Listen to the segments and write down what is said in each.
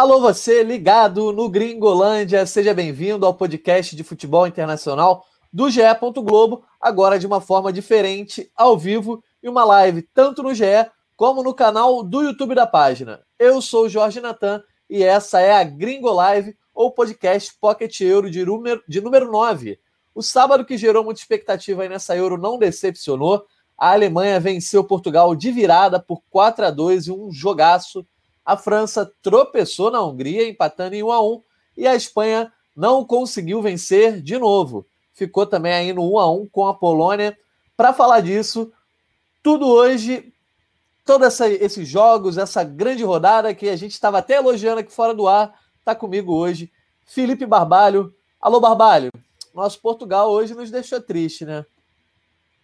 Alô, você ligado no Gringolândia, seja bem-vindo ao podcast de futebol internacional do GE. Globo, agora de uma forma diferente, ao vivo, e uma live tanto no GE como no canal do YouTube da página. Eu sou o Jorge Natan e essa é a Gringo Live, ou podcast Pocket Euro de número, de número 9. O sábado que gerou muita expectativa aí nessa Euro não decepcionou. A Alemanha venceu Portugal de virada por 4 a 2 e um jogaço a França tropeçou na Hungria, empatando em 1 a 1 e a Espanha não conseguiu vencer de novo. Ficou também aí no 1 a 1 com a Polônia. Para falar disso, tudo hoje, todos esses jogos, essa grande rodada que a gente estava até elogiando aqui fora do ar, está comigo hoje, Felipe Barbalho. Alô, Barbalho. Nosso Portugal hoje nos deixou triste, né?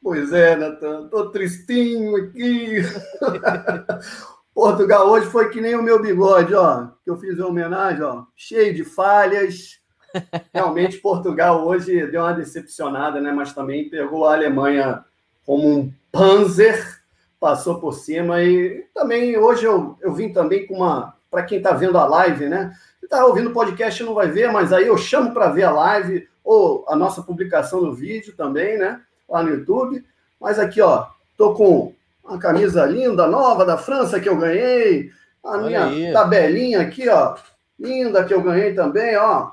Pois é, Natan, tô tristinho aqui. Portugal hoje foi que nem o meu bigode, ó, que eu fiz em homenagem, ó, cheio de falhas. Realmente, Portugal hoje deu uma decepcionada, né? Mas também pegou a Alemanha como um panzer, passou por cima. E também hoje eu, eu vim também com uma. Para quem está vendo a live, né? Quem está ouvindo o podcast não vai ver, mas aí eu chamo para ver a live ou a nossa publicação no vídeo também, né? Lá no YouTube. Mas aqui, ó, tô com uma camisa linda, nova da França que eu ganhei. A minha tabelinha aqui, ó. Linda que eu ganhei também, ó.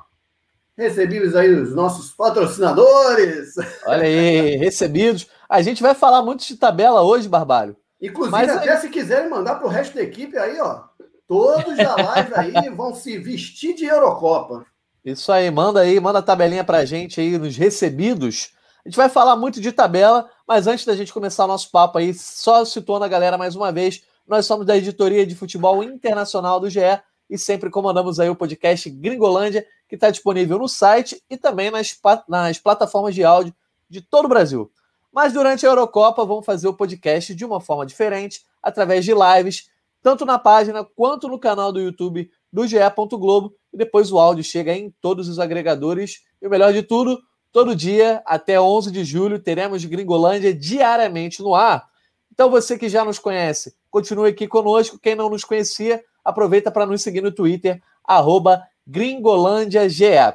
Recebidos aí os nossos patrocinadores. Olha aí, recebidos. A gente vai falar muito de tabela hoje, Barbalho. Inclusive, Mas até aí... se quiserem mandar para o resto da equipe aí, ó. Todos da live aí vão se vestir de Eurocopa. Isso aí, manda aí, manda a tabelinha pra gente aí nos recebidos. A gente vai falar muito de tabela, mas antes da gente começar o nosso papo aí, só situando a galera mais uma vez, nós somos da editoria de futebol internacional do GE e sempre comandamos aí o podcast Gringolândia, que está disponível no site e também nas, nas plataformas de áudio de todo o Brasil. Mas durante a Eurocopa vamos fazer o podcast de uma forma diferente, através de lives, tanto na página quanto no canal do YouTube do GE. Globo, e depois o áudio chega em todos os agregadores. E o melhor de tudo, Todo dia, até 11 de julho, teremos Gringolândia diariamente no ar. Então, você que já nos conhece, continue aqui conosco. Quem não nos conhecia, aproveita para nos seguir no Twitter, GringolândiaGE.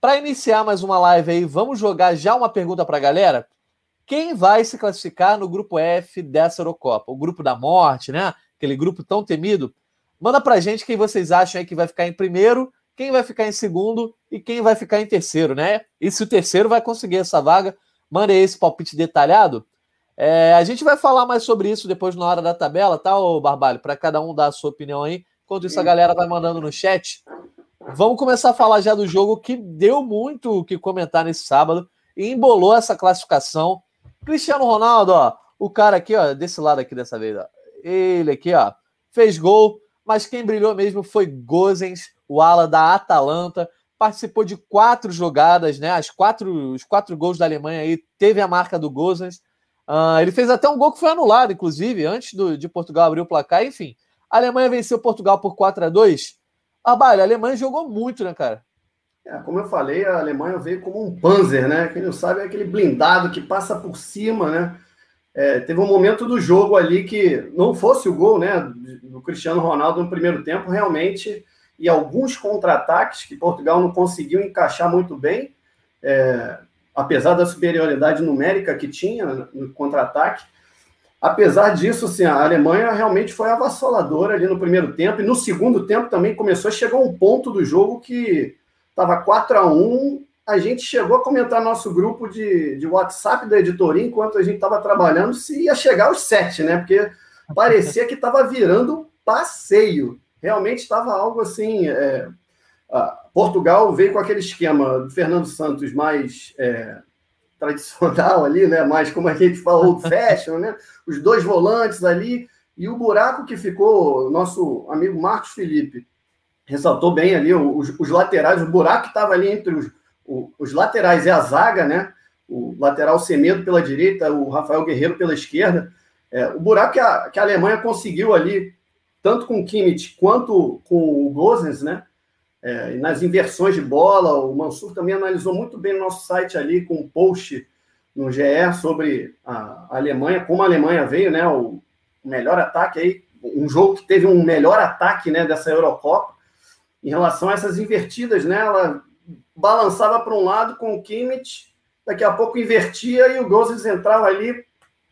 Para iniciar mais uma live aí, vamos jogar já uma pergunta para a galera. Quem vai se classificar no grupo F dessa Eurocopa? O grupo da morte, né? Aquele grupo tão temido. Manda para gente quem vocês acham aí que vai ficar em primeiro quem vai ficar em segundo e quem vai ficar em terceiro, né? E se o terceiro vai conseguir essa vaga, manda aí esse palpite detalhado. É, a gente vai falar mais sobre isso depois na hora da tabela, tá, ô Barbalho? Para cada um dar a sua opinião aí. Enquanto isso, a galera vai mandando no chat. Vamos começar a falar já do jogo que deu muito o que comentar nesse sábado e embolou essa classificação. Cristiano Ronaldo, ó, o cara aqui, ó, desse lado aqui dessa vez, ó, ele aqui, ó, fez gol, mas quem brilhou mesmo foi Gozens, o ala da Atalanta. Participou de quatro jogadas, né? As quatro, os quatro gols da Alemanha aí teve a marca do Gozens. Uh, ele fez até um gol que foi anulado, inclusive, antes do, de Portugal abrir o placar. Enfim, a Alemanha venceu Portugal por 4 a 2 Barbalho, a Alemanha jogou muito, né, cara? É, como eu falei, a Alemanha veio como um panzer, né? Quem não sabe é aquele blindado que passa por cima, né? É, teve um momento do jogo ali que não fosse o gol, né? Do Cristiano Ronaldo no primeiro tempo, realmente, e alguns contra-ataques que Portugal não conseguiu encaixar muito bem, é, apesar da superioridade numérica que tinha no contra-ataque. Apesar disso, assim, a Alemanha realmente foi avassaladora ali no primeiro tempo, e no segundo tempo também começou a chegar um ponto do jogo que estava 4 a 1 a gente chegou a comentar nosso grupo de, de WhatsApp da editoria enquanto a gente estava trabalhando se ia chegar aos sete, né? Porque parecia que estava virando passeio. Realmente estava algo assim. É, Portugal veio com aquele esquema do Fernando Santos mais é, tradicional ali, né? Mais como a gente falou, old fashion, né? Os dois volantes ali e o buraco que ficou, nosso amigo Marcos Felipe ressaltou bem ali os, os laterais, o buraco que estava ali entre os os laterais e a zaga, né? O lateral Semedo pela direita, o Rafael Guerreiro pela esquerda. É, o buraco que a, que a Alemanha conseguiu ali, tanto com o Kimmich quanto com o Gozens, né? É, nas inversões de bola, o Mansur também analisou muito bem no nosso site ali, com um post no GE sobre a, Alemanha, como a Alemanha veio, né? O, melhor ataque aí, um jogo que teve um melhor ataque né, dessa Eurocopa. em relação a essas invertidas, né? Ela balançava para um lado com o Kimmich, daqui a pouco invertia e o Gozes entrava ali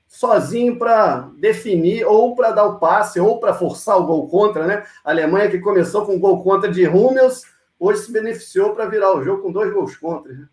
sozinho para definir, ou para dar o passe, ou para forçar o gol contra, né? A Alemanha que começou com gol contra de Hummels, hoje se beneficiou para virar o jogo com dois gols contra. Né?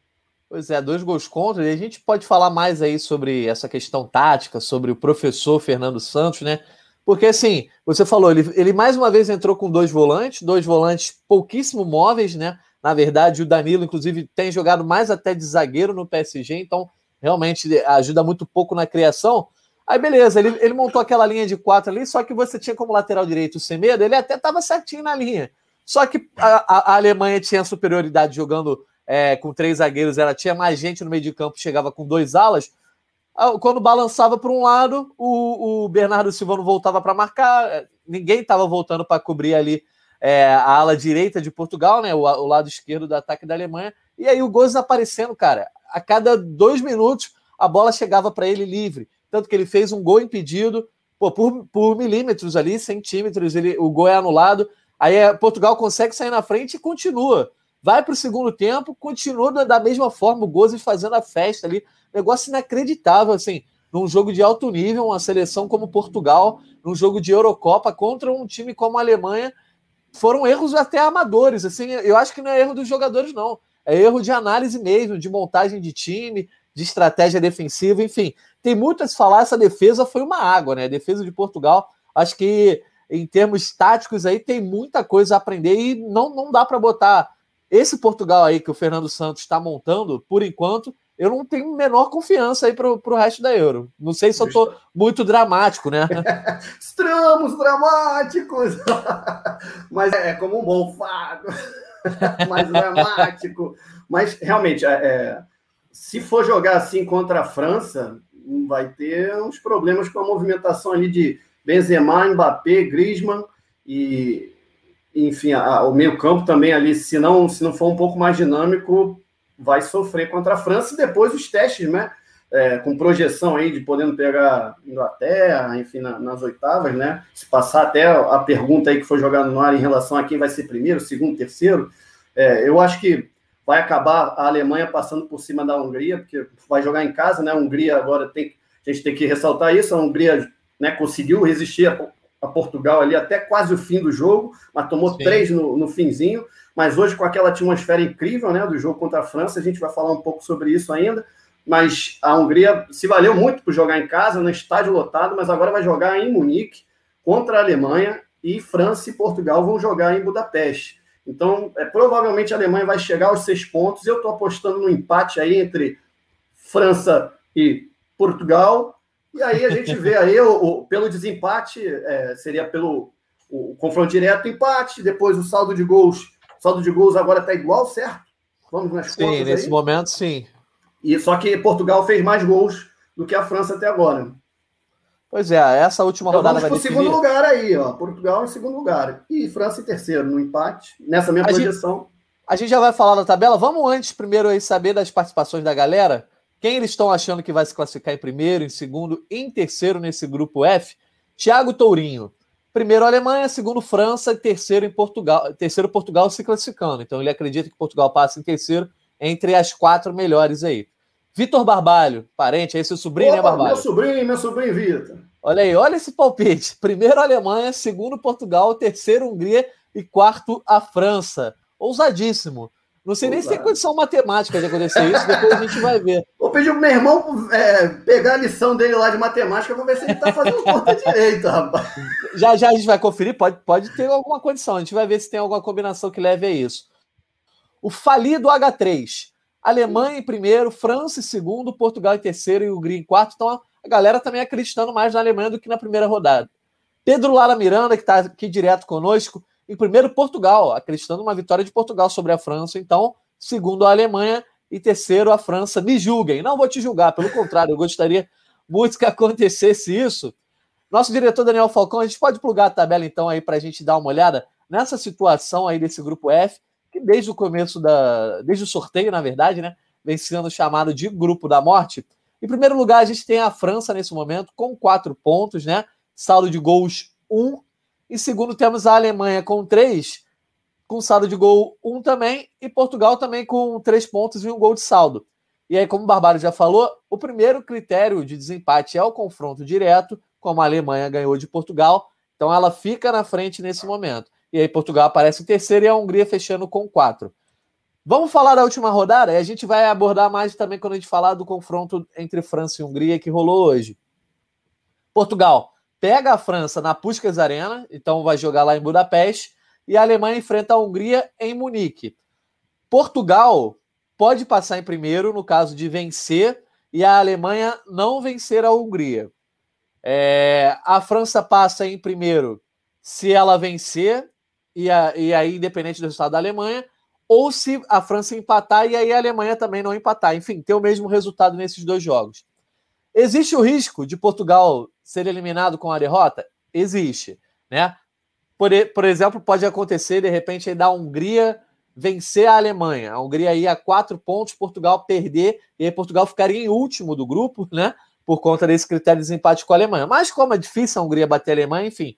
Pois é, dois gols contra, e a gente pode falar mais aí sobre essa questão tática, sobre o professor Fernando Santos, né? Porque assim, você falou, ele, ele mais uma vez entrou com dois volantes, dois volantes pouquíssimo móveis, né? Na verdade, o Danilo, inclusive, tem jogado mais até de zagueiro no PSG, então realmente ajuda muito pouco na criação. Aí, beleza, ele, ele montou aquela linha de quatro ali, só que você tinha como lateral direito o Semedo, ele até estava certinho na linha. Só que a, a, Alemanha tinha superioridade jogando é, com três zagueiros, ela tinha mais gente no meio de campo, chegava com dois alas. Quando balançava para um lado, o, o Bernardo Silva não voltava para marcar, é, ninguém estava voltando para cobrir ali é, a ala direita de Portugal, né, o, o, lado esquerdo do ataque da Alemanha. E aí o Gomes aparecendo, cara a cada dois minutos a bola chegava para ele livre. Tanto que ele fez um gol impedido pô, por, por milímetros ali, centímetros, ele, o gol é anulado. Aí é, Portugal consegue sair na frente e continua. Vai para o segundo tempo, continua da mesma forma, o Gozes fazendo a festa ali. Negócio inacreditável, assim, num jogo de alto nível, uma seleção como Portugal, num jogo de Eurocopa contra um time como a Alemanha. Foram erros até amadores, assim, eu acho que não é erro dos jogadores, não. É erro de análise mesmo, de montagem de time, de estratégia defensiva, enfim. Tem muito a se falar, essa defesa foi uma água, né? A defesa de Portugal, acho que em termos táticos aí tem muita coisa a aprender e não, não dá para botar esse Portugal aí que o Fernando Santos está montando, por enquanto, eu não tenho menor confiança aí para o resto da Euro. Não sei se eu estou muito dramático, né? Estamos dramáticos! Mas é como um bom fado. mais dramático. Mas realmente, é, é, se for jogar assim contra a França, vai ter uns problemas com a movimentação ali de Benzema, Mbappé, Griezmann e enfim, a, o meio-campo também ali, se não, se não for um pouco mais dinâmico, vai sofrer contra a França e depois os testes, né? É, com projeção aí de podendo pegar Inglaterra, enfim, na, nas oitavas, né? Se passar até a pergunta aí que foi jogada no ar em relação a quem vai ser primeiro, segundo, terceiro, é, eu acho que vai acabar a Alemanha passando por cima da Hungria, porque vai jogar em casa, né? A Hungria agora tem a gente tem que ressaltar isso, a Hungria né, conseguiu resistir a, a Portugal ali até quase o fim do jogo, mas tomou Sim. três no, no finzinho. Mas hoje, com aquela atmosfera incrível né, do jogo contra a França, a gente vai falar um pouco sobre isso ainda mas a Hungria se valeu muito por jogar em casa, no estádio lotado, mas agora vai jogar em Munique contra a Alemanha e França e Portugal vão jogar em Budapeste. Então, é, provavelmente a Alemanha vai chegar aos seis pontos. Eu estou apostando no empate aí entre França e Portugal. E aí a gente vê aí, o, o pelo desempate, é, seria pelo o, confronto direto, empate, depois o saldo de gols. O saldo de gols agora está igual, certo? Vamos nas sim, contas Sim, nesse aí? momento, sim. E só que Portugal fez mais gols do que a França até agora. Pois é, essa última então rodada vamos vai definir... segundo lugar aí, ó. Portugal em segundo lugar. E França em terceiro, no empate, nessa minha a projeção. Gente, a gente já vai falar da tabela. Vamos antes primeiro aí saber das participações da galera. Quem eles estão achando que vai se classificar em primeiro, em segundo, em terceiro nesse grupo F? Thiago Tourinho. Primeiro Alemanha, segundo França, terceiro em Portugal, terceiro Portugal se classificando. Então ele acredita que Portugal passa em terceiro entre as quatro melhores aí. Vitor Barbalho, parente, aí seu sobrinho, né, Opa, né, Barbalho? Meu sobrinho, meu sobrinho Vitor. Olha aí, olha esse palpite. Primeiro Alemanha, segundo Portugal, terceiro Hungria e quarto a França. Ousadíssimo. Não sei nem se tem condição matemática de acontecer isso, depois a gente vai ver. Vou pedir pro meu irmão é, pegar a lição dele lá de matemática, vou ver se ele tá fazendo conta direito, rapaz. Já já a gente vai conferir, pode, pode ter alguma condição, a gente vai ver se tem alguma combinação que leve a isso. O falido H3. Alemanha em primeiro, França em segundo, Portugal em terceiro e Hungria em quarto. Então a galera também acreditando mais na Alemanha do que na primeira rodada. Pedro Lara Miranda, que está aqui direto conosco, em primeiro, Portugal, acreditando uma vitória de Portugal sobre a França. Então, segundo a Alemanha e terceiro a França. Me julguem. Não vou te julgar, pelo contrário, eu gostaria muito que acontecesse isso. Nosso diretor Daniel Falcão, a gente pode plugar a tabela então aí para a gente dar uma olhada nessa situação aí desse grupo F que desde o começo da. desde o sorteio, na verdade, né? Vem sendo chamado de grupo da morte. Em primeiro lugar, a gente tem a França nesse momento, com quatro pontos, né? Saldo de gols, um. Em segundo, temos a Alemanha com três. com saldo de gol 1 um também, e Portugal também com três pontos e um gol de saldo. E aí, como o Barbário já falou, o primeiro critério de desempate é o confronto direto, como a Alemanha ganhou de Portugal, então ela fica na frente nesse momento. E aí Portugal aparece em terceiro e a Hungria fechando com quatro. Vamos falar da última rodada e a gente vai abordar mais também quando a gente falar do confronto entre França e Hungria que rolou hoje. Portugal pega a França na Puskas Arena, então vai jogar lá em Budapeste, e a Alemanha enfrenta a Hungria em Munique. Portugal pode passar em primeiro no caso de vencer e a Alemanha não vencer a Hungria. É, a França passa em primeiro se ela vencer, e, a, e aí, independente do resultado da Alemanha, ou se a França empatar e aí a Alemanha também não empatar. Enfim, ter o mesmo resultado nesses dois jogos. Existe o risco de Portugal ser eliminado com a derrota? Existe, né? Por, por exemplo, pode acontecer de repente aí da Hungria vencer a Alemanha. A Hungria ia a quatro pontos, Portugal perder e aí Portugal ficaria em último do grupo, né? Por conta desse critério de desempate com a Alemanha. Mas como é difícil a Hungria bater a Alemanha, enfim,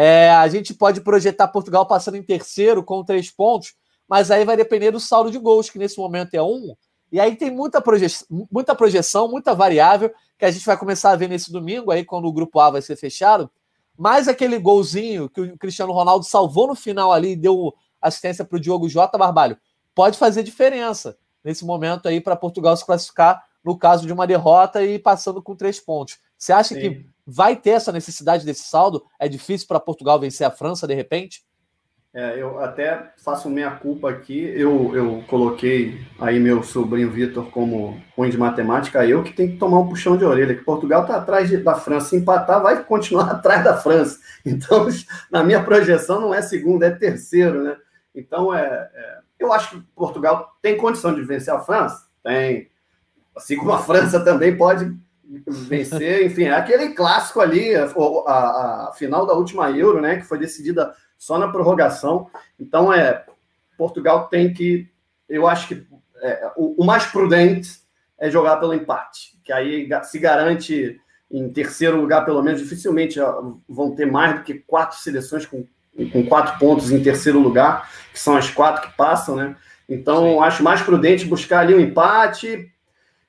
é, a gente pode projetar Portugal passando em terceiro com três pontos, mas aí vai depender do saldo de gols, que nesse momento é um. E aí tem muita, proje muita projeção, muita variável, que a gente vai começar a ver nesse domingo, aí quando o grupo A vai ser fechado. Mas aquele golzinho que o Cristiano Ronaldo salvou no final ali e deu assistência para o Diogo Jota Barbalho, pode fazer diferença nesse momento aí para Portugal se classificar no caso de uma derrota e passando com três pontos. Você acha Sim. que vai ter essa necessidade desse saldo? É difícil para Portugal vencer a França de repente? É, eu até faço minha culpa aqui. Eu, eu coloquei aí meu sobrinho Vitor como ruim de matemática. Eu que tenho que tomar um puxão de orelha. Que Portugal está atrás de, da França. Se empatar, vai continuar atrás da França. Então, na minha projeção, não é segundo, é terceiro, né? Então, é, é, eu acho que Portugal tem condição de vencer a França. Tem. Assim como a França também pode vencer, enfim, é aquele clássico ali, a, a, a, final da última Euro, né, que foi decidida só na prorrogação. Então, é Portugal tem que, eu acho que é, o, o, mais prudente é jogar pelo empate, que aí se garante em terceiro lugar, pelo menos, dificilmente vão ter mais do que quatro seleções com, com quatro pontos em terceiro lugar, que são as quatro que passam, né? Então, Sim. acho mais prudente buscar ali um empate,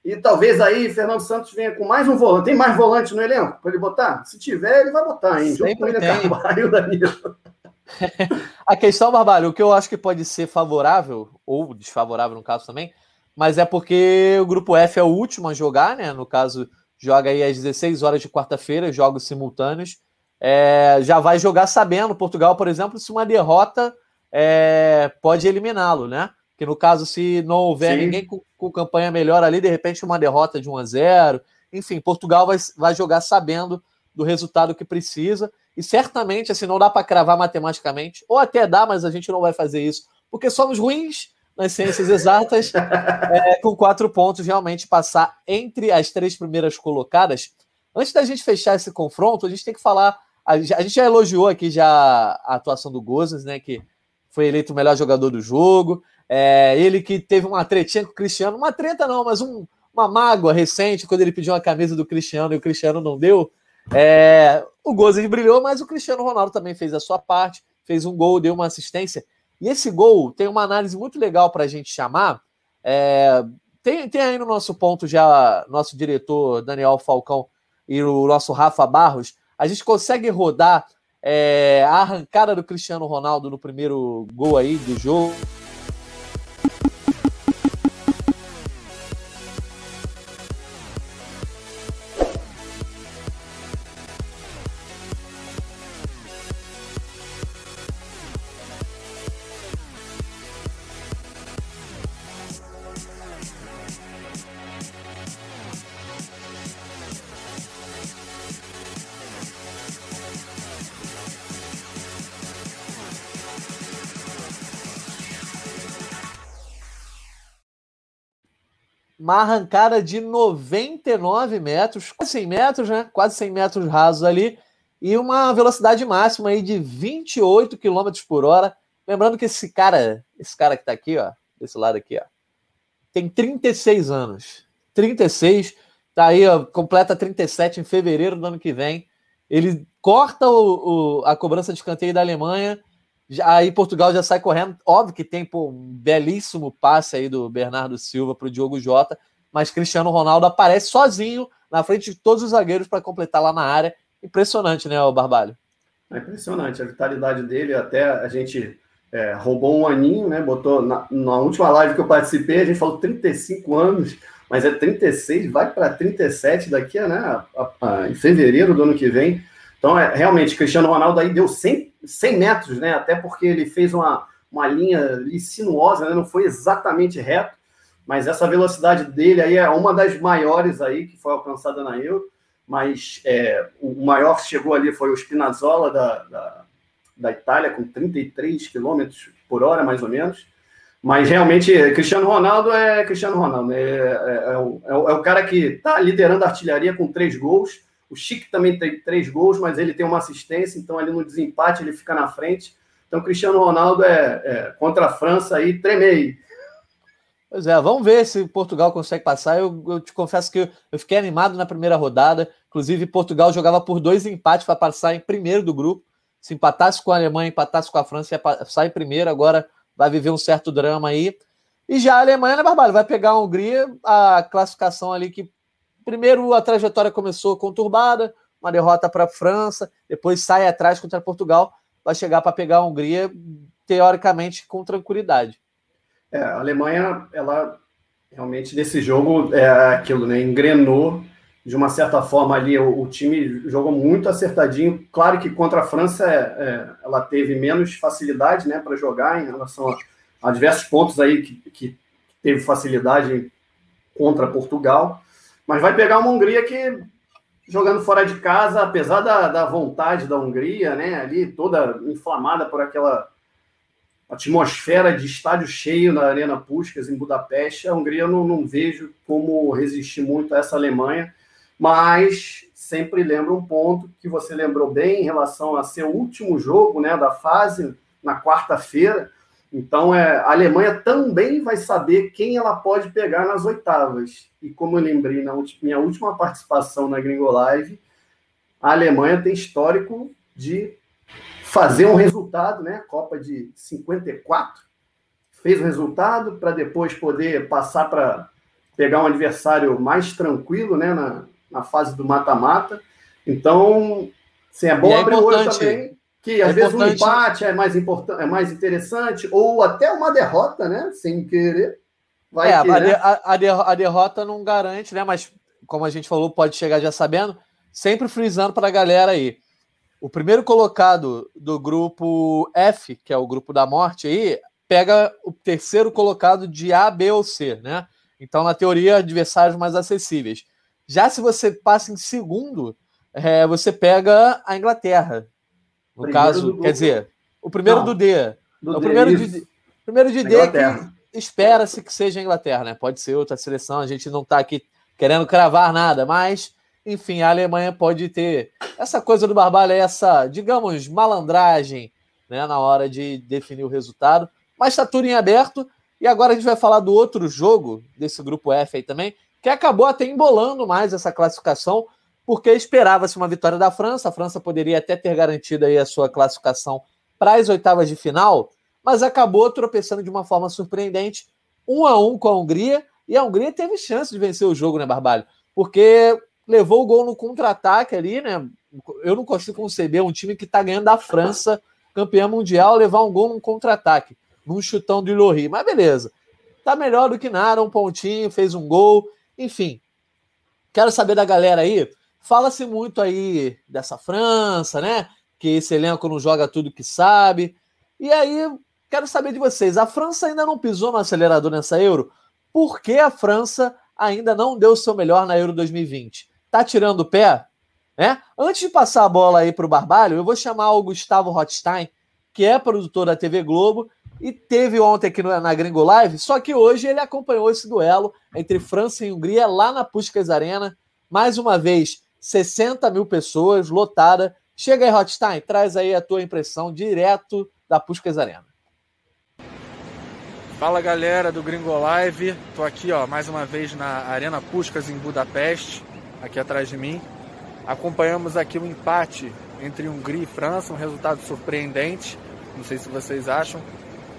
e talvez aí Fernando Santos venha com mais um volante. Tem mais volante no elenco para ele botar? Se tiver, ele vai botar, hein? Junto com ele Carvalho Danilo. A questão, Barbalho, o que eu acho que pode ser favorável, ou desfavorável no caso também, mas é porque o grupo F é o último a jogar, né? No caso, joga aí às 16 horas de quarta-feira, jogos simultâneos. É, já vai jogar sabendo, Portugal, por exemplo, se uma derrota é, pode eliminá-lo, né? Que no caso, se não houver Sim. ninguém com, com, campanha melhor ali, de repente uma derrota de 1 a 0 Enfim, Portugal vai, vai jogar sabendo do resultado que precisa. E certamente, assim, não dá para cravar matematicamente, ou até dá, mas a gente não vai fazer isso, porque somos ruins nas ciências exatas, é, com quatro pontos, realmente passar entre as três primeiras colocadas. Antes da gente fechar esse confronto, a gente tem que falar. A gente já elogiou aqui já a atuação do Gozes, né? Que foi eleito o melhor jogador do jogo. É, ele que teve uma tretinha com o Cristiano, uma treta não, mas um, uma mágoa recente, quando ele pediu uma camisa do Cristiano e o Cristiano não deu. É, o Gozes brilhou, mas o Cristiano Ronaldo também fez a sua parte, fez um gol, deu uma assistência. E esse gol tem uma análise muito legal para a gente chamar. É, tem, tem aí no nosso ponto já, nosso diretor Daniel Falcão e o nosso Rafa Barros, a gente consegue rodar é, a arrancada do Cristiano Ronaldo no primeiro gol aí do jogo. Uma arrancada de 99 metros, quase 100 metros, né? Quase 100 metros rasos ali, e uma velocidade máxima aí de 28 km por hora. Lembrando que esse cara, esse cara que tá aqui, ó, desse lado aqui, ó, tem 36 anos. 36, tá aí, ó, completa 37 em fevereiro do ano que vem. Ele corta o, o, a cobrança de escanteio da Alemanha aí Portugal já sai correndo. Óbvio que tem pô, um belíssimo passe aí do Bernardo Silva para o Diogo Jota, mas Cristiano Ronaldo aparece sozinho na frente de todos os zagueiros para completar lá na área. Impressionante, né, o Barbalho? É impressionante a vitalidade dele. Até a gente é, roubou um aninho, né? Botou na, na, última live que eu participei, a gente falou 35 anos, mas é 36, vai para 37 daqui, né? A, a, a, em fevereiro do ano que vem. Então, é, realmente, Cristiano Ronaldo aí deu 100, 100 metros, né? Até porque ele fez uma, uma linha sinuosa, né? Não foi exatamente reto, mas essa velocidade dele aí é uma das maiores aí que foi alcançada na Euro. Mas é, o maior que chegou ali foi o Spinazzola da, da, da Itália, com 33 km por hora, mais ou menos. Mas realmente, Cristiano Ronaldo é Cristiano Ronaldo. É, é, é, o, é o cara que está liderando a artilharia com três gols o Chique também tem três gols, mas ele tem uma assistência, então ali no desempate ele fica na frente. Então, Cristiano Ronaldo é, é contra a França aí, tremei. Pois é, vamos ver se Portugal consegue passar. Eu, eu te confesso que eu, eu, fiquei animado na primeira rodada. Inclusive, Portugal jogava por dois empates para passar em primeiro do grupo. Se empatasse com a Alemanha, empatasse com a França, ia passar em primeiro. Agora vai viver um certo drama aí. E já a Alemanha, né, Barbalho? Vai pegar a Hungria, a classificação ali que Primeiro, a trajetória começou conturbada, uma derrota para a França, depois sai atrás contra Portugal, vai chegar para pegar a Hungria, teoricamente, com tranquilidade. É, a Alemanha, ela realmente nesse jogo é aquilo, né? Engrenou de uma certa forma ali. O, o time jogou muito acertadinho. Claro que contra a França é, é, ela teve menos facilidade, né, para jogar em relação a, a, diversos pontos aí que, que teve facilidade contra Portugal. Mas vai pegar uma Hungria que, jogando fora de casa, apesar da, da vontade da Hungria, né, ali toda inflamada por aquela atmosfera de estádio cheio na Arena Puskas, em Budapeste, a Hungria eu não, não vejo como resistir muito a essa Alemanha, mas sempre lembro um ponto que você lembrou bem em relação a ser o último jogo né, da fase, na quarta-feira, então, é, a Alemanha também vai saber quem ela pode pegar nas oitavas. E como eu lembrei na minha última participação na Gringo Live, a Alemanha tem histórico de fazer um resultado, né? Copa de 54 fez o resultado para depois poder passar para pegar um adversário mais tranquilo, né? Na, na fase do mata-mata. Então, sim, é bom é abrir o olho também que às é vezes um empate é mais importante, é mais interessante, ou até uma derrota, né? Sem querer. Vai é, que, né? a, a, a, derrota não garante, né? Mas, como a gente falou, pode chegar já sabendo, sempre frisando para a galera aí. O primeiro colocado do grupo F, que é o grupo da morte aí, pega o terceiro colocado de A, B ou C, né? Então, na teoria, adversários mais acessíveis. Já se você passa em segundo, é, você pega a Inglaterra, no primeiro caso, do... quer dizer, o primeiro Não, do D. Do o primeiro de, primeiro de D que espera-se que seja a Inglaterra, né? Pode ser outra seleção, a gente não está aqui querendo cravar nada, mas, enfim, a Alemanha pode ter essa coisa do Barbalho, essa, digamos, malandragem, né, na hora de definir o resultado. Mas está tudo em aberto. E agora a gente vai falar do outro jogo desse grupo F aí também, que acabou até embolando mais essa classificação, porque esperava-se uma vitória da França. A França poderia até ter garantido aí a sua classificação para as oitavas de final, mas acabou tropeçando de uma forma surpreendente, um a um com a Hungria, e a Hungria teve chance de vencer o jogo, né, Barbalho? Porque levou o gol no contra-ataque ali, né? Eu não consigo conceber um time que está ganhando da França, campeã mundial, levar um gol no contra-ataque, num chutão do Lohri. Mas beleza, tá melhor do que nada, um pontinho, fez um gol, enfim. Quero saber da galera aí Fala-se muito aí dessa França, né? Que esse elenco não joga tudo que sabe. E aí, quero saber de vocês: a França ainda não pisou no acelerador nessa Euro? Por que a França ainda não deu o seu melhor na Euro 2020? Tá tirando o pé? Né? Antes de passar a bola aí para o Barbalho, eu vou chamar o Gustavo Rothstein, que é produtor da TV Globo e teve ontem aqui na Gringo Live, só que hoje ele acompanhou esse duelo entre França e Hungria lá na Puskas Arena. Mais uma vez, 60 mil pessoas, lotada. Chega aí, Hotstein, traz aí a tua impressão direto da Puskas Arena. Fala galera do Gringo Live, tô aqui ó mais uma vez na Arena Puskas em Budapeste, aqui atrás de mim. Acompanhamos aqui o um empate entre Hungria e França, um resultado surpreendente, Não sei se vocês acham.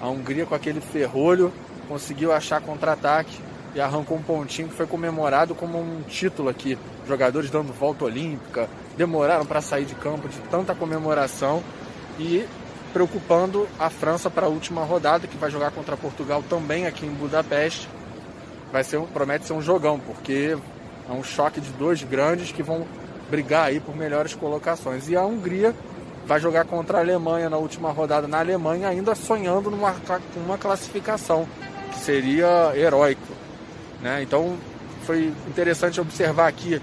A Hungria com aquele ferrolho conseguiu achar contra-ataque e arrancou um pontinho que foi comemorado como um título aqui. Jogadores dando volta olímpica, demoraram para sair de campo de tanta comemoração e preocupando a França para a última rodada, que vai jogar contra Portugal também aqui em Budapeste. Vai ser, promete ser um jogão, porque é um choque de dois grandes que vão brigar aí por melhores colocações. E a Hungria vai jogar contra a Alemanha na última rodada na Alemanha, ainda sonhando numa uma classificação, que seria heróico. Né? Então foi interessante observar aqui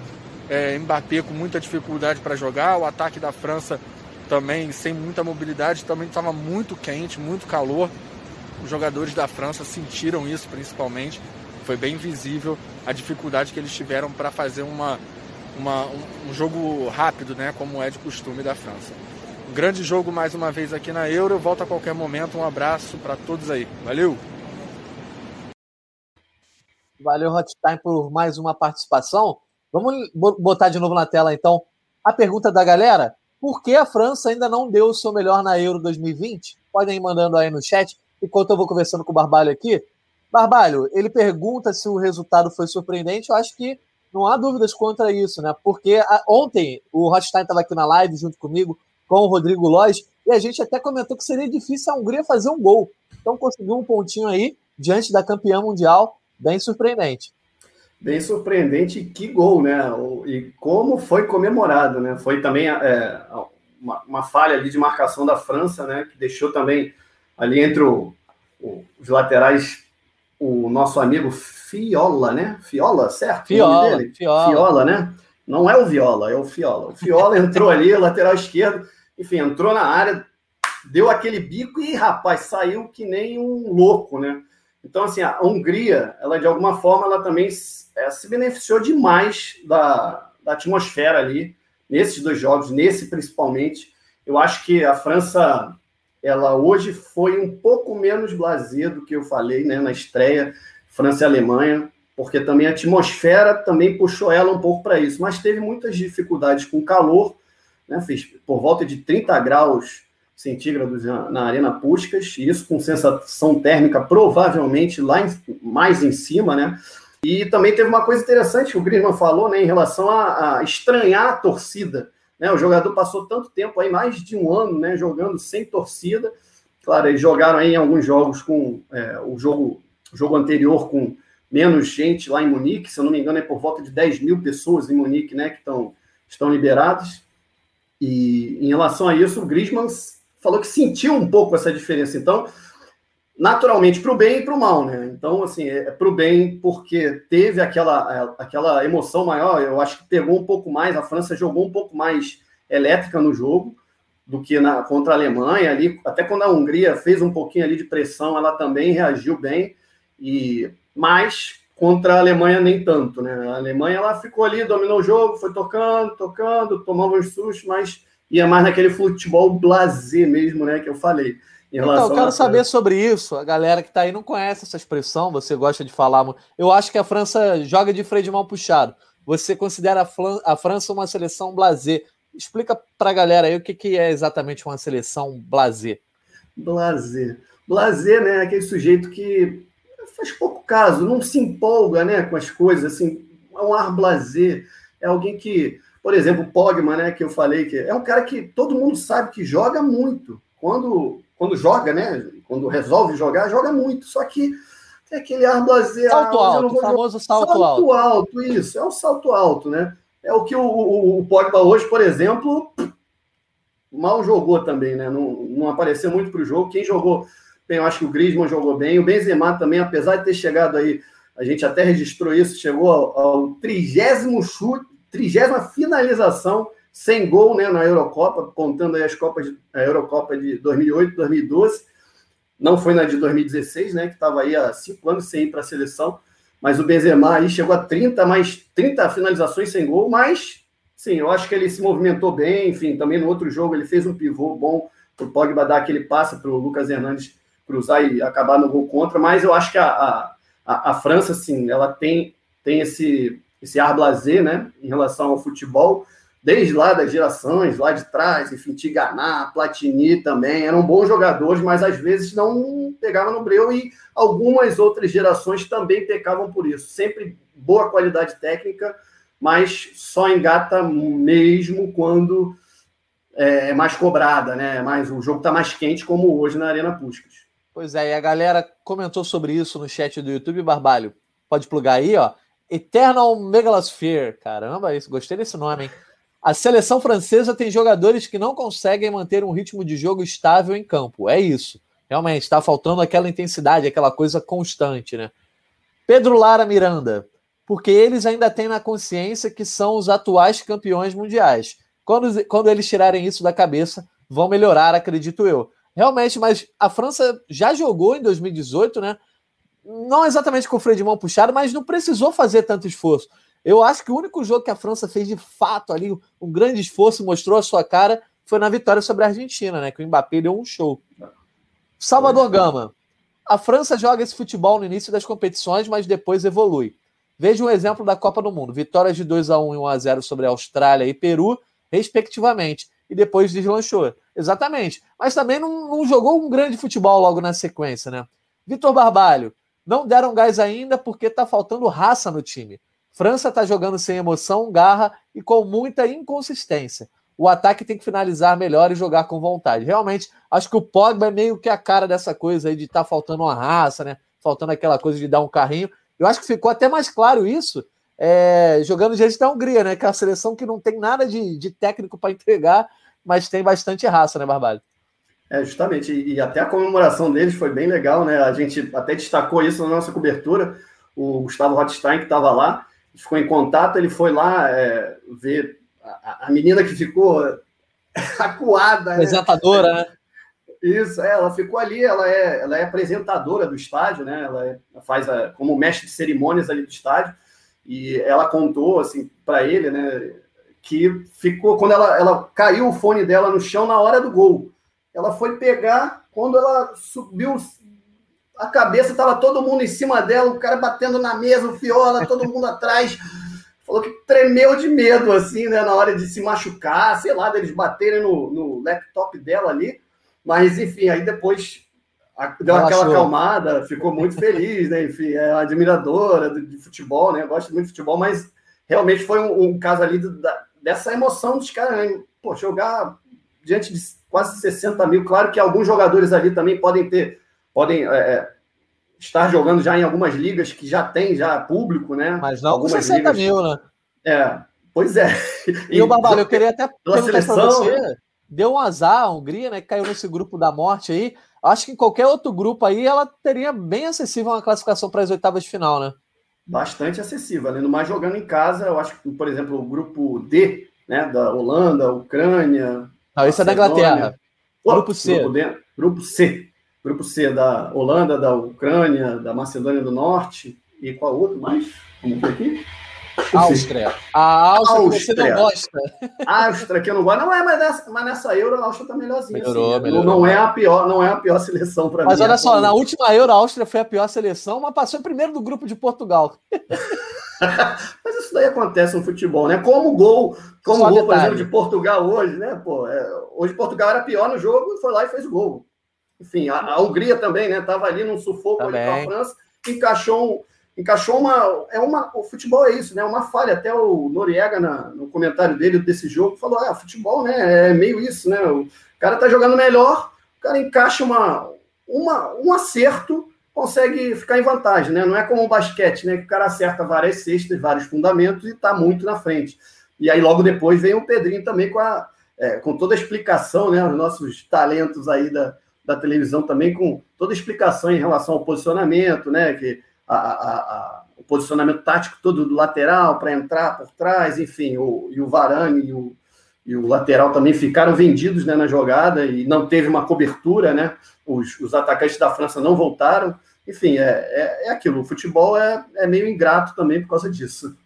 é, Mbappé com muita dificuldade para jogar, o ataque da França também sem muita mobilidade, também estava muito quente, muito calor. Os jogadores da França sentiram isso principalmente, foi bem visível a dificuldade que eles tiveram para fazer uma, uma, um, jogo rápido, né, como é de costume da França. Um grande jogo mais uma vez aqui na Euro. Volta a qualquer momento. Um abraço para todos aí. Valeu! Valeu, Hot Time, por mais uma participação. Vamos botar de novo na tela, então, a pergunta da galera. Por que a França ainda não deu o seu melhor na Euro 2020? Podem ir mandando aí no chat, enquanto eu vou conversando com o Barbalho aqui. Barbalho, ele pergunta se o resultado foi surpreendente. Eu acho que não há dúvidas contra isso, né? Porque a, ontem o Hotstein estava aqui na live junto comigo, com o Rodrigo Lois, e a gente até comentou que seria difícil a Hungria fazer um gol. Então conseguiu um pontinho aí diante da campeã mundial, bem surpreendente. Bem surpreendente, que gol, né? E como foi comemorado, né? Foi também é, uma, uma, falha ali de marcação da França, né? Que deixou também ali entre o, o, os laterais o nosso amigo Fiola, né? Fiola, certo? Fiola, Fiola. Fiola, né? Não é o Viola, é o Fiola. O Fiola entrou ali, lateral esquerdo, enfim, entrou na área, deu aquele bico e, rapaz, saiu que nem um louco, né? Então, assim, a Hungria, ela de alguma forma, ela também é, se beneficiou demais da, da atmosfera ali, nesses dois jogos, nesse principalmente. Eu acho que a França, ela hoje foi um pouco menos blazer do que eu falei, né, na estreia França e Alemanha, porque também a atmosfera também puxou ela um pouco para isso, mas teve muitas dificuldades com calor, né? Fez por volta de 30 graus centígrados na Arena Puskas, e isso com sensação térmica provavelmente lá em, mais em cima, né? E também teve uma coisa interessante que o Griezmann falou, né, em relação a, a estranhar a torcida. Né? O jogador passou tanto tempo aí, mais de um ano, né, jogando sem torcida. Claro, eles jogaram aí em alguns jogos com é, o jogo, o jogo anterior com menos gente lá em Munique, se eu não me engano, é por volta de 10 mil pessoas em Munique, né, que estão, estão liberadas. E em relação a isso, o Griezmann falou que sentiu um pouco essa diferença. Então, naturalmente, para o bem e para o mal, né? Então, assim, é, é para o bem porque teve aquela, é, aquela emoção maior. Eu acho que pegou um pouco mais, a França jogou um pouco mais elétrica no jogo do que na, contra a Alemanha ali. Até quando a Hungria fez um pouquinho ali de pressão, ela também reagiu bem. E mais contra a Alemanha nem tanto, né? A Alemanha ela ficou ali, dominou o jogo, foi tocando, tocando, tomava uns sustos, mas ia mais naquele futebol blazer mesmo, né? Que eu falei. Então, eu quero saber sobre isso. A galera que está aí não conhece essa expressão, você gosta de falar. Eu acho que a França joga de freio de mão puxado. Você considera a, França uma seleção blazer. Explica para a galera aí o que, que é exatamente uma seleção blazer. Blazer. Blazer, né? Aquele sujeito que faz pouco caso, não se empolga né, com as coisas, assim, é um ar blazer, é alguém que, por exemplo, o Pogba, né, que eu falei, que é um cara que todo mundo sabe que joga muito, quando, quando joga, né, quando resolve jogar, joga muito, só que tem aquele ar blazer. Salto ah, alto, o famoso salto, salto alto. Alto, isso, é um salto alto, né, é o que o, o, o Pogba hoje, por exemplo, mal jogou também, né, não, não apareceu muito para o jogo, quem jogou Bem, eu acho que o Griezmann jogou bem. O Benzema também, apesar de ter chegado aí, a gente até registrou isso, chegou ao trigésimo chute, trigésima finalização sem gol né, na Eurocopa, contando as Copas, a Eurocopa de 2008, 2012. Não foi na de 2016, né, que estava aí há cinco anos sem ir para a seleção. Mas o Benzema aí chegou a 30, mais 30 finalizações sem gol, mas sim, eu acho que ele se movimentou bem, enfim, também no outro jogo ele fez um pivô bom para o Pogba dar aquele passe para o Lucas Hernandes cruzar e acabar no gol contra, mas eu acho que a, a, a França, assim, ela tem, tem esse, esse ar blazer, né, em relação ao futebol, desde lá das gerações, lá de trás, enfim, Tiganá, Platini também, eram bons jogadores, mas às vezes não pegavam no breu e algumas outras gerações também pecavam por isso. Sempre boa qualidade técnica, mas só engata mesmo quando é, é mais cobrada, né? Mas o jogo está mais quente, como hoje na Arena Puskas. Pois é, e a galera comentou sobre isso no chat do YouTube, Barbalho. Pode plugar aí, ó. Eternal Megalosphere. Caramba, isso, gostei desse nome, hein? A seleção francesa tem jogadores que não conseguem manter um ritmo de jogo estável em campo. É isso. Realmente, está faltando aquela intensidade, aquela coisa constante, né? Pedro Lara Miranda. Porque eles ainda têm na consciência que são os atuais campeões mundiais. Quando, quando eles tirarem isso da cabeça, vão melhorar, acredito eu. Realmente, mas a França já jogou em 2018, né? Não exatamente com o freio de mão puxado, mas não precisou fazer tanto esforço. Eu acho que o único jogo que a França fez de fato ali, um grande esforço, mostrou a sua cara, foi na vitória sobre a Argentina, né? Que o Mbappé deu um show. Salvador Gama. A França joga esse futebol no início das competições, mas depois evolui. Veja um exemplo da Copa do Mundo: vitórias de 2 a 1 e 1 a 0 sobre a Austrália e Peru respectivamente, e depois deslanchou. Exatamente. Mas também não, não jogou um grande futebol logo na sequência, né? Vitor Barbalho, não deram gás ainda porque tá faltando raça no time. França tá jogando sem emoção, garra e com muita inconsistência. O ataque tem que finalizar melhor e jogar com vontade. Realmente, acho que o Pogba é meio que a cara dessa coisa aí de estar tá faltando uma raça, né? Faltando aquela coisa de dar um carrinho. Eu acho que ficou até mais claro isso é, jogando diante da Hungria, né? Que é a seleção que não tem nada de, de técnico para entregar, mas tem bastante raça, né, Barbalho? É, justamente, e, e, até a comemoração deles foi bem legal, né? A gente até destacou isso na nossa cobertura. O Gustavo Rothstein, que estava lá, ficou em contato, ele foi lá é, ver a, a, menina que ficou acuada. Né? Apresentadora, né? Isso, é, ela ficou ali, ela é, ela é apresentadora do estádio, né? Ela é, faz a, como mestre de cerimônias ali do estádio. E ela contou assim para ele, né, que ficou quando ela, ela caiu o fone dela no chão na hora do gol. Ela foi pegar quando ela subiu a cabeça, estava todo mundo em cima dela, o cara batendo na mesa, o Fiola, todo mundo atrás. Falou que tremeu de medo, assim, né, na hora de se machucar, sei lá, deles baterem no, no laptop dela ali. Mas, enfim, aí depois deu aquela acalmada, ficou muito feliz, né? Enfim, é admiradora de, de futebol, né? Gosta muito de futebol, mas realmente foi um, um caso ali do, da, dessa emoção dos caras, né? Pô, jogar diante de quase 60 mil, claro que alguns jogadores ali também podem ter, podem é, é estar jogando já em algumas ligas que já tem já público, né? Mas não algumas com 60 ligas, mil, né? É, pois é. E, e o Babalo, eu queria até perguntar seleção, você, deu um azar a Hungria, né, que caiu nesse grupo da morte aí, Acho que em qualquer outro grupo aí ela teria bem acessível uma classificação para as oitavas de final, né? Bastante acessível. Além do mais, jogando em casa, eu acho que, por exemplo, o grupo D, né, da Holanda, Ucrânia. Não, isso é da Inglaterra. Pô, grupo C. Grupo, D, grupo C. Grupo C da Holanda, da Ucrânia, da Macedônia do Norte. E qual outro mais? Vamos ver aqui. Áustria. A Áustria, Áustria. você não gosta. Áustria, que eu não gosto. Não é, mas nessa, mas nessa Euro a Áustria tá melhorzinha. Melhorou, assim, melhorou. Não, não, é a pior, não é a pior seleção para mim. Mas olha só, na última Euro a Áustria foi a pior seleção, mas passou em primeiro do grupo de Portugal. mas isso daí acontece no futebol, né? Como o gol, como o gol, por exemplo, de Portugal hoje, né? Pô, é, hoje Portugal era pior no jogo, foi lá e fez o gol. Enfim, a, a Hungria também, né? Tava ali num sufoco ali com a França, encaixou um encaixou uma. É uma o futebol é isso, né? Uma falha. Até o Noriega, na, no comentário dele desse jogo, falou: ah, futebol, né? É meio isso, né? O cara tá jogando melhor, o cara encaixa uma, uma, um acerto, consegue ficar em vantagem, né? Não é como o basquete, né? Que o cara acerta várias cestas, vários fundamentos e tá muito na frente. E aí, logo depois, vem o Pedrinho também com, a, é, com toda a explicação, né? Os nossos talentos aí da, da televisão também, com toda a explicação em relação ao posicionamento, né? Que a, a, a, o posicionamento tático todo do lateral para entrar por trás, enfim, o, e o Varane e o, e o lateral também ficaram vendidos né, na jogada e não teve uma cobertura, né? Os, os atacantes da França não voltaram. Enfim, é, é, é aquilo. O futebol é, é meio ingrato também por causa disso.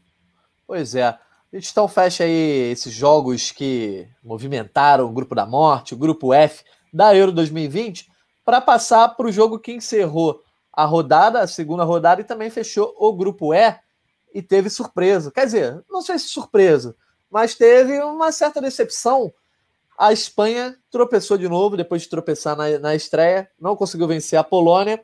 Pois é. A gente então fecha aí esses jogos que movimentaram o grupo da morte, o grupo F da Euro 2020, para passar para o jogo que encerrou a rodada, a segunda rodada, e também fechou o grupo E e teve surpresa. Quer dizer, não sei se surpresa, mas teve uma certa decepção. A Espanha tropeçou de novo depois de tropeçar na, na estreia, não conseguiu vencer a Polônia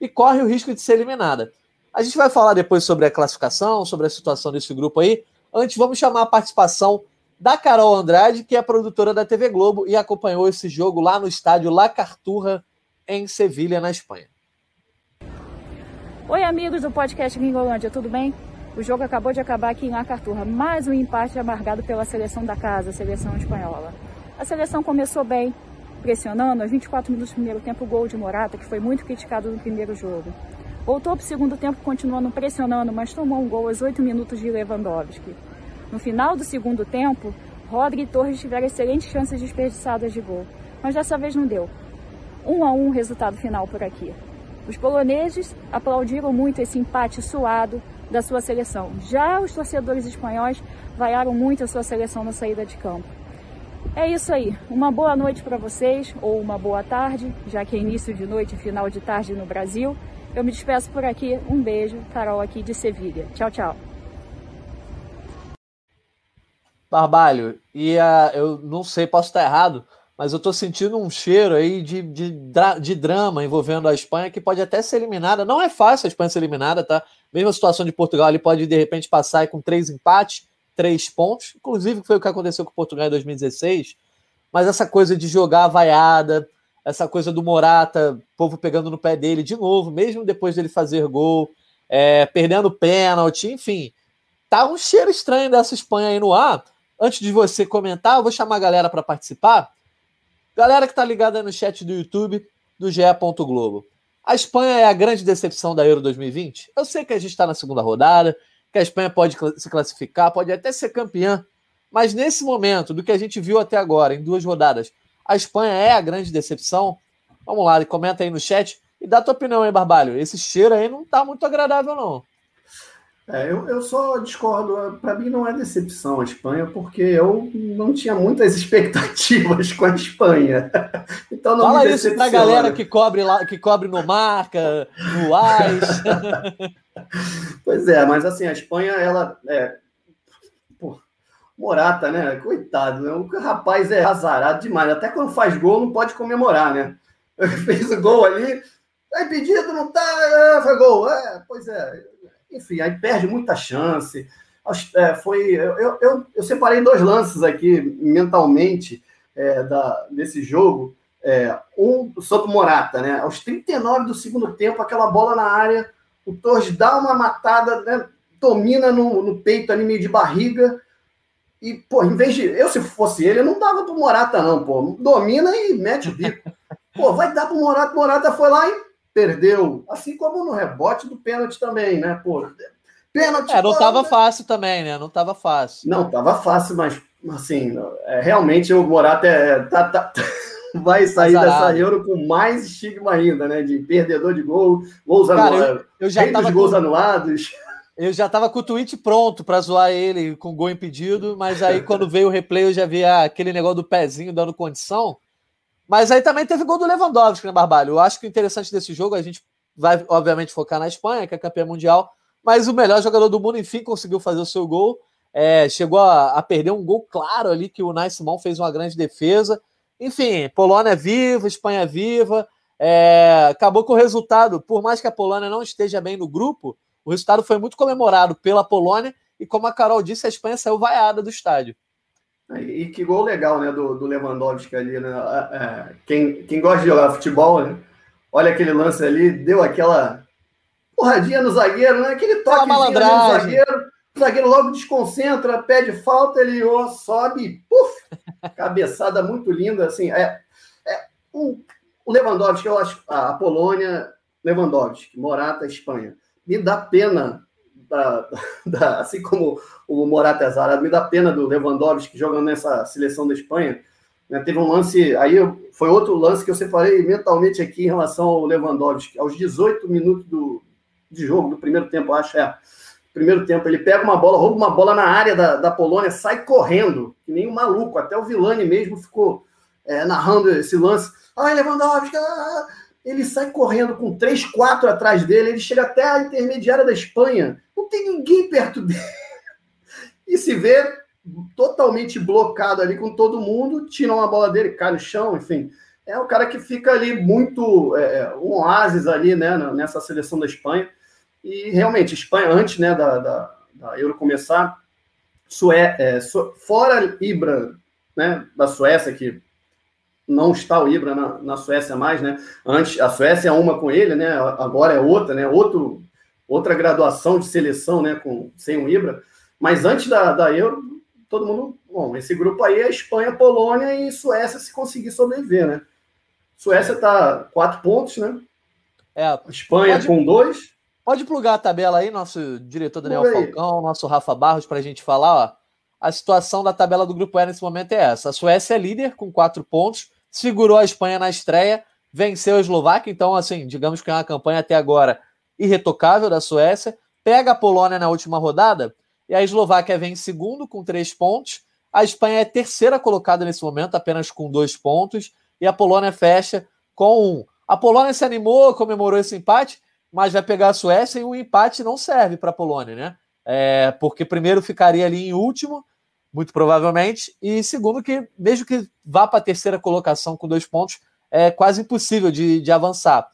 e corre o risco de ser eliminada. A gente vai falar depois sobre a classificação, sobre a situação desse grupo aí. Antes, vamos chamar a participação da Carol Andrade, que é produtora da TV Globo e acompanhou esse jogo lá no estádio La Carturra, em Sevilha, na Espanha. Oi, amigos do podcast Gringolândia, tudo bem? O jogo acabou de acabar aqui em La Carturra, mais um empate amargado pela seleção da casa, a seleção espanhola. A seleção começou bem, pressionando aos 24 minutos do primeiro tempo o gol de Morata, que foi muito criticado no primeiro jogo. Voltou para o segundo tempo continuando pressionando, mas tomou um gol aos 8 minutos de Lewandowski. No final do segundo tempo, Rodri e Torres tiveram excelentes chances desperdiçadas de gol, mas dessa vez não deu. Um a um resultado final por aqui. Os poloneses aplaudiram muito esse empate suado da sua seleção. Já os torcedores espanhóis vaiaram muito a sua seleção na saída de campo. É isso aí. Uma boa noite para vocês, ou uma boa tarde, já que é início de noite e final de tarde no Brasil. Eu me despeço por aqui. Um beijo. Carol aqui de Sevilha. Tchau, tchau. Barbalho, e uh, eu não sei, posso estar errado, mas eu estou sentindo um cheiro aí de, de, de, drama envolvendo a Espanha que pode até ser eliminada. Não é fácil a Espanha ser eliminada, tá? Mesma situação de Portugal, ele pode de repente passar com três empates três pontos, inclusive foi o que aconteceu com Portugal em 2016, mas essa coisa de jogar a vaiada, essa coisa do Morata, povo pegando no pé dele de novo, mesmo depois dele fazer gol, é, perdendo pênalti, enfim. Tá um cheiro estranho dessa Espanha aí no ar. Antes de você comentar, eu vou chamar a galera para participar. Galera que tá ligada no chat do YouTube do GE. Globo. A Espanha é a grande decepção da Euro 2020? Eu sei que a gente está na segunda rodada, que a Espanha pode se classificar, pode até ser campeã, mas nesse momento, do que a gente viu até agora, em duas rodadas, a Espanha é a grande decepção? Vamos lá, comenta aí no chat e dá tua opinião aí, Barbalho. Esse cheiro aí não tá muito agradável, não. É, eu, eu só discordo. Para mim, não é decepção a Espanha, porque eu não tinha muitas expectativas com a Espanha. Então não Fala isso para a galera que cobre, lá, que cobre no Marca, no AIS. pois é, mas assim, a Espanha, ela. É... Pô, Morata, né? Coitado, né? o rapaz é azarado demais. Até quando faz gol, não pode comemorar, né? Fez o gol ali, tá impedido, não tá, é, foi gol. É, pois é, enfim, aí perde muita chance. É, foi, eu, eu, eu, separei dois lances aqui mentalmente é, da, desse jogo. É, um sobre o Morata, né? Aos 39 do segundo tempo, aquela bola na área, o Torres dá uma matada, né? domina no, no peito ali, meio de barriga. E, pô, em vez de. Eu, se fosse ele, eu não dava pro Morata, não, pô. Domina e mete o bico. Pô, vai dar pro Morata. Morata foi lá e perdeu, assim como no rebote do pênalti também, né? Pô, pênalti. É, não estava fácil também, né? Não estava fácil. Não, estava fácil, mas assim, é, realmente o Morata é, tá, tá, vai sair Azarado. dessa Euro com mais estigma ainda, né? De perdedor de gol, gols Cara, anulados. Eu, eu já tava gols com... anulados. Eu já estava com o tweet pronto para zoar ele com gol impedido, mas aí quando veio o replay eu já vi ah, aquele negócio do pezinho dando condição. Mas aí também teve gol do Lewandowski, né, Barbalho? Eu acho que o interessante desse jogo, a gente vai, obviamente, focar na Espanha, que é campeã mundial, mas o melhor jogador do mundo, enfim, conseguiu fazer o seu gol. É, chegou a, a, perder um gol claro ali, que o Nai Simão fez uma grande defesa. Enfim, Polônia é viva, Espanha é viva. É, acabou com o resultado, por mais que a Polônia não esteja bem no grupo, o resultado foi muito comemorado pela Polônia e, como a Carol disse, a Espanha saiu vaiada do estádio. E que gol legal, né, do, do Lewandowski ali, né? É, quem, quem gosta de jogar futebol, né? Olha aquele lance ali, deu aquela porradinha no zagueiro, né? Aquele toque no zagueiro. O zagueiro logo desconcentra, pede falta, ele ó, sobe, puf, cabeçada muito linda, assim. É, é um, o Lewandowski, eu acho, a Polônia, Lewandowski, Morata, Espanha. Me dá pena da, da, assim como o Morata azarado, me dá pena do Lewandowski jogando nessa seleção da Espanha. Né? Teve um lance, aí foi outro lance que eu separei mentalmente aqui em relação ao Lewandowski. Aos 18 minutos do, de jogo, do primeiro tempo, acho, é. Primeiro tempo, ele pega uma bola, rouba uma bola na área da, da Polônia, sai correndo, que nem um maluco. Até o Vilani mesmo ficou é, narrando esse lance. Ai, Lewandowski, ah, ele sai correndo com 3, 4 atrás dele, ele chega até a intermediária da Espanha, não tem ninguém perto dele. E se vê, totalmente blocado ali com todo mundo, tiram a bola dele, cai no chão, enfim. É o cara que fica ali muito é, é um oásis ali, né, nessa seleção da Espanha. E realmente, Espanha, antes né, da, da, da Euro começar, Sué, é, fora Ibra, né, da Suécia, que não está o Ibra na, na, Suécia mais, né? Antes a Suécia é uma com ele, né? Agora é outra, né? Outro, outra graduação de seleção, né? Com sem o Ibra. Mas antes da, da Euro, todo mundo, bom, esse grupo aí é Espanha, Polônia e Suécia se conseguir sobreviver, né? Suécia está quatro pontos, né? É. Espanha pode, com dois. Pode plugar a tabela aí, nosso diretor Daniel Falcão, nosso Rafa Barros, para a gente falar, ó. A situação da tabela do grupo E nesse momento é essa. A Suécia é líder com quatro pontos segurou a Espanha na estreia, venceu a Eslováquia, então, assim, digamos que é uma campanha até agora irretocável da Suécia, pega a Polônia na última rodada, e a Eslováquia vem em segundo com três pontos, a Espanha é terceira colocada nesse momento, apenas com dois pontos, e a Polônia fecha com um. A Polônia se animou, comemorou esse empate, mas vai pegar a Suécia e o empate não serve para a Polônia, né? É, porque primeiro ficaria ali em último, muito provavelmente. E segundo, que mesmo que vá para a terceira colocação com dois pontos, é quase impossível de, de avançar.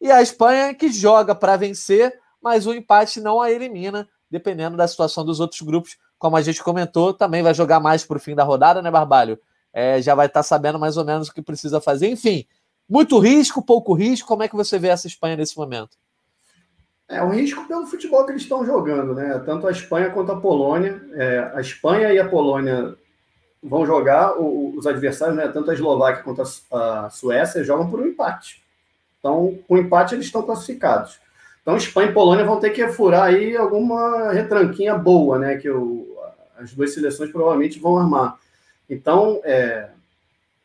E a Espanha que joga para vencer, mas o empate não a elimina, dependendo da situação dos outros grupos. Como a gente comentou, também vai jogar mais para o fim da rodada, né, Barbalho? É, já vai estar tá sabendo mais ou menos o que precisa fazer. Enfim, muito risco, pouco risco. Como é que você vê essa Espanha nesse momento? É um risco pelo futebol que eles estão jogando, né? Tanto a Espanha quanto a Polônia. É, a Espanha e a Polônia vão jogar, o, os adversários, né? Tanto a Eslováquia quanto a, a Suécia jogam por um empate. Então, com empate, eles estão classificados. Então, Espanha e Polônia vão ter que furar aí alguma retranquinha boa, né? Que o, as duas seleções provavelmente vão armar. Então, é,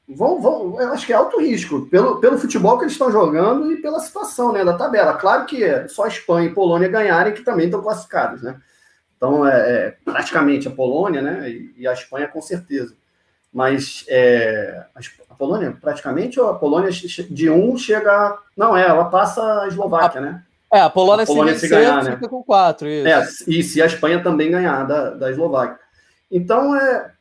vão, vão, eu acho que é alto risco, pelo, pelo futebol que eles estão jogando e pela situação né, da tabela. Claro que é só Espanha e Polônia ganharem, que também estão classificados, né? Então, é, é praticamente a Polônia, né? E, e, a Espanha com certeza. Mas é, a Polônia, praticamente, ou a Polônia de um chega. Não, é, ela passa a Eslováquia, a, né? É, a Polônia, a Polônia se, vencer, ganhar, né? fica com quatro. Isso. É, e se a Espanha também ganhar da, da Eslováquia. Então, é,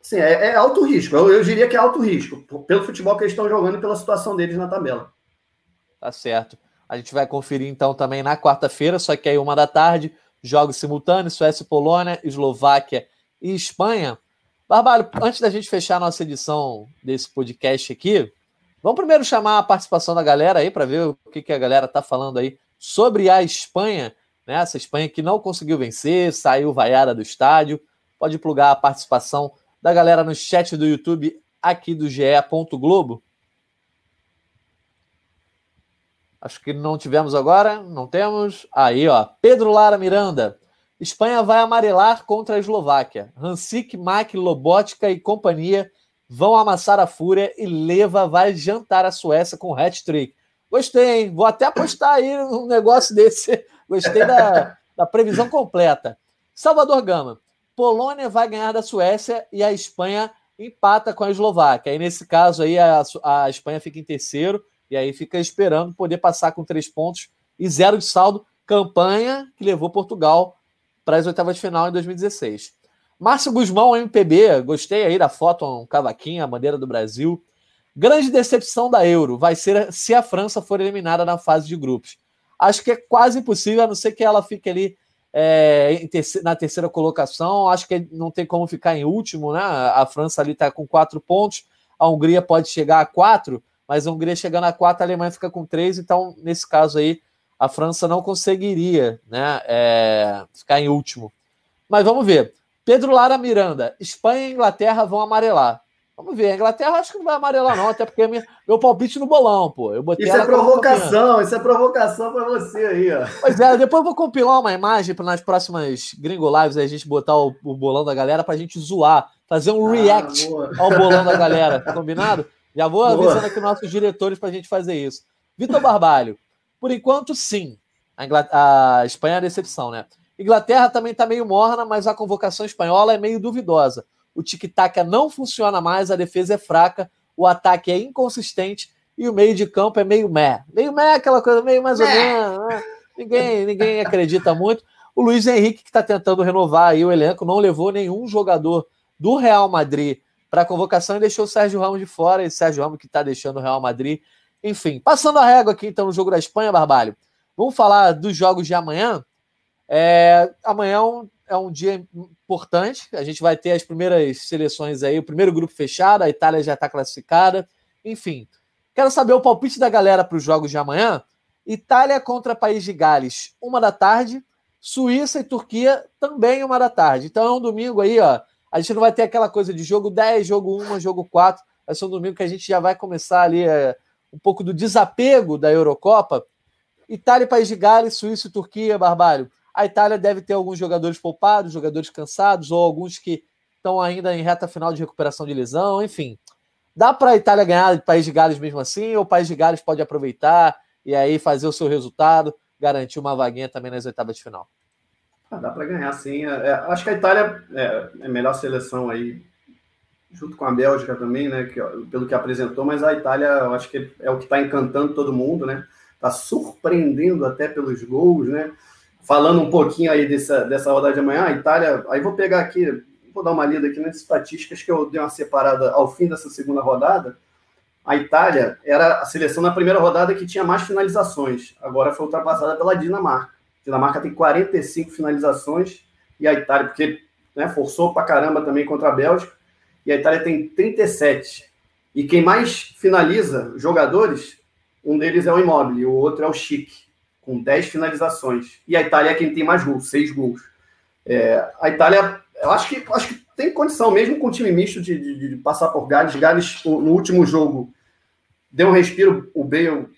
Sim, é, é, alto risco. Eu, eu, diria que é alto risco, pelo futebol que eles estão jogando e pela situação deles na tabela. Tá certo. A gente vai conferir então também na quarta-feira, só que aí uma da tarde, jogos simultâneos, Suécia e Polônia, Eslováquia e Espanha. Barbalho, antes da gente fechar a nossa edição desse podcast aqui, vamos primeiro chamar a participação da galera aí para ver o que, que a galera tá falando aí sobre a Espanha, né? Essa Espanha que não conseguiu vencer, saiu vaiada do estádio. Pode plugar a participação da galera no chat do YouTube aqui do GE. Globo. Acho que não tivemos agora, não temos. Aí, ó, Pedro Lara Miranda. Espanha vai amarelar contra a Eslováquia. Hansik, Mack, Lobotka e companhia vão amassar a fúria e Leva vai jantar a Suécia com hat-trick. Gostei, hein? Vou até apostar aí um negócio desse. Gostei da, da previsão completa. Salvador Gama. Polônia vai ganhar da Suécia e a Espanha empata com a Eslováquia. Aí, nesse caso, aí, a, a Espanha fica em terceiro e aí fica esperando poder passar com três pontos e zero de saldo. Campanha que levou Portugal para as oitavas de final em 2016. Márcio Guzmão, MPB, gostei aí da foto, um cavaquinho, a bandeira do Brasil. Grande decepção da Euro vai ser se a França for eliminada na fase de grupos. Acho que é quase impossível, a não ser que ela fique ali é, na terceira colocação. Acho que não tem como ficar em último, né? A França ali está com quatro pontos, a Hungria pode chegar a quatro, mas a Hungria chegando a quatro, a Alemanha fica com três. Então, nesse caso aí, a França não conseguiria né, é, ficar em último. Mas vamos ver. Pedro Lara Miranda, Espanha e Inglaterra vão amarelar. Vamos ver. A Inglaterra acho que não vai amarelar, não, até porque minha, meu palpite no bolão, pô. Eu botei isso é provocação, isso é provocação para você aí, ó. Pois é, depois eu vou compilar uma imagem para nas próximas Gringo Lives a gente botar o, o bolão da galera para a gente zoar, fazer um ah, react boa. ao bolão da galera, combinado? Já vou boa. avisando aqui nossos diretores para a gente fazer isso. Vitor Barbalho, por enquanto, sim. A, a Espanha é a decepção, né? Inglaterra também está meio morna, mas a convocação espanhola é meio duvidosa o tic-tac não funciona mais, a defesa é fraca, o ataque é inconsistente e o meio de campo é meio meh. Meio meh, aquela coisa meio mais ou menos. Né? Ninguém, ninguém acredita muito. O Luiz Henrique, que está tentando renovar aí o elenco, não levou nenhum jogador do Real Madrid para a convocação e deixou o Sérgio Ramos de fora, e Sérgio Ramos que está deixando o Real Madrid. Enfim, passando a régua aqui então no jogo da Espanha, Barbalho. Vamos falar dos jogos de amanhã. É, amanhã é um, é um dia importante. A gente vai ter as primeiras seleções aí, o primeiro grupo fechado, a Itália já está classificada. Enfim, quero saber o palpite da galera para os jogos de amanhã. Itália contra País de Gales, uma da tarde. Suíça e Turquia, também uma da tarde. Então é um domingo aí, ó. A gente não vai ter aquela coisa de jogo 10, jogo 1, jogo 4. Vai ser um domingo que a gente já vai começar ali é, um pouco do desapego da Eurocopa. Itália, País de Gales, Suíça e Turquia, Barbalho. A Itália deve ter alguns jogadores poupados, jogadores cansados, ou alguns que estão ainda em reta final de recuperação de lesão, enfim. Dá para a Itália ganhar de País de Gales mesmo assim, ou o País de Gales pode aproveitar e aí fazer o seu resultado, garantir uma vaguinha também nas oitavas de final? Ah, dá para ganhar, sim. É, é, acho que a Itália é, é, a melhor seleção aí, junto com a Bélgica também, né? Que, pelo que apresentou, mas a Itália, eu acho que é o que está encantando todo mundo, né? Está surpreendendo até pelos gols, né? Falando um pouquinho aí dessa, dessa rodada de amanhã, a Itália, aí vou pegar aqui, vou dar uma lida aqui nas estatísticas que eu dei uma separada ao fim dessa segunda rodada. A Itália era a seleção na primeira rodada que tinha mais finalizações, agora foi ultrapassada pela Dinamarca. Dinamarca tem 45 finalizações e a Itália, porque né, forçou pra caramba também contra a Bélgica, e a Itália tem 37. E quem mais finaliza jogadores, um deles é o Immobile, o outro é o Chique, com 10 finalizações. E a Itália é quem tem mais gols, 6 gols. É, a Itália, eu acho que, acho que tem condição, mesmo com o time misto, de, de, de passar por Gales. Gales, no último jogo, deu um respiro, o Bale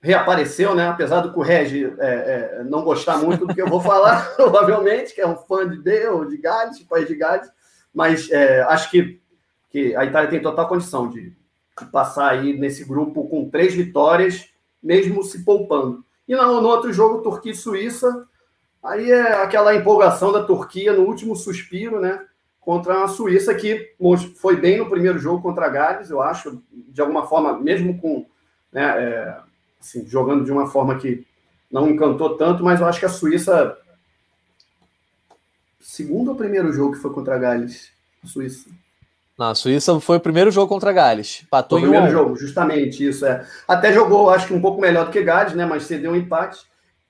reapareceu, né? Apesar do Correge é, é, não gostar muito do que eu vou falar, provavelmente, que é um fã de Deu, de Gales, de país de Gales, mas é, acho que, que a Itália tem total condição de, de, passar aí nesse grupo com três vitórias, mesmo se poupando. E no, no outro jogo, Turquia e Suíça, aí é aquela empolgação da Turquia no último suspiro, né? Contra a Suíça, que foi bem no primeiro jogo contra a Gales, eu acho, de alguma forma, mesmo com né, é, assim, jogando de uma forma que não encantou tanto, mas eu acho que a Suíça. Segundo ou primeiro jogo que foi contra a Gales? A Suíça. Não, a Suíça foi o primeiro jogo contra Gales. Patou o primeiro um... jogo, justamente, isso é. Até jogou, acho que um pouco melhor do que Gales, né? Mas cedeu um empate.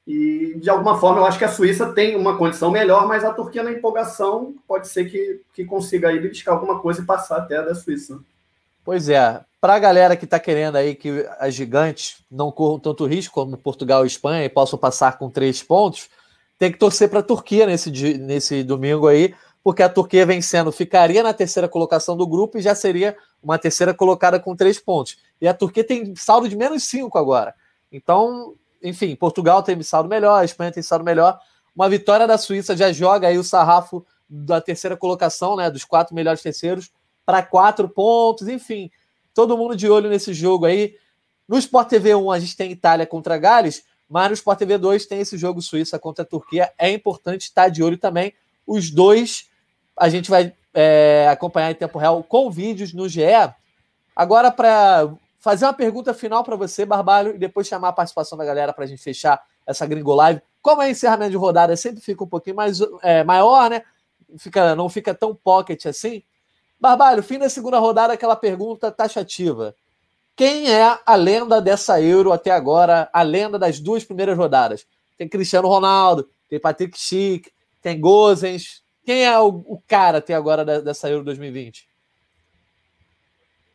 E de alguma forma eu acho que a Suíça tem uma condição melhor, mas a Turquia na empolgação pode ser que, que consiga aí beliscar alguma coisa e passar até da Suíça. Pois é, para a galera que está querendo aí que as gigantes não corram tanto risco como Portugal e Espanha e possam passar com três pontos, tem que torcer para a Turquia nesse, nesse domingo aí, porque a Turquia vencendo ficaria na terceira colocação do grupo e já seria uma terceira colocada com três pontos. E a Turquia tem saldo de menos cinco agora. Então, enfim, Portugal tem saldo melhor, a Espanha tem saldo melhor. Uma vitória da Suíça já joga aí o sarrafo da terceira colocação, né, dos quatro melhores terceiros, para quatro pontos, enfim todo mundo de olho nesse jogo aí. No Sport TV 1 a gente tem Itália contra Gales, mas no Sport TV 2 tem esse jogo Suíça contra a Turquia. É importante estar de olho também. Os dois a gente vai é, acompanhar em tempo real com vídeos no GE. Agora, para fazer uma pergunta final para você, Barbalho, e depois chamar a participação da galera para a gente fechar essa Gringo Live. Como é encerramento de rodada, sempre fica um pouquinho mais é, maior, né? Fica, não fica tão pocket assim. Barbalho, fim da segunda rodada, aquela pergunta taxativa. Quem é a lenda dessa Euro até agora, a lenda das duas primeiras rodadas? Tem Cristiano Ronaldo, tem Patrick Schick, tem Gozens. Quem é o, o cara até agora da, dessa Euro 2020?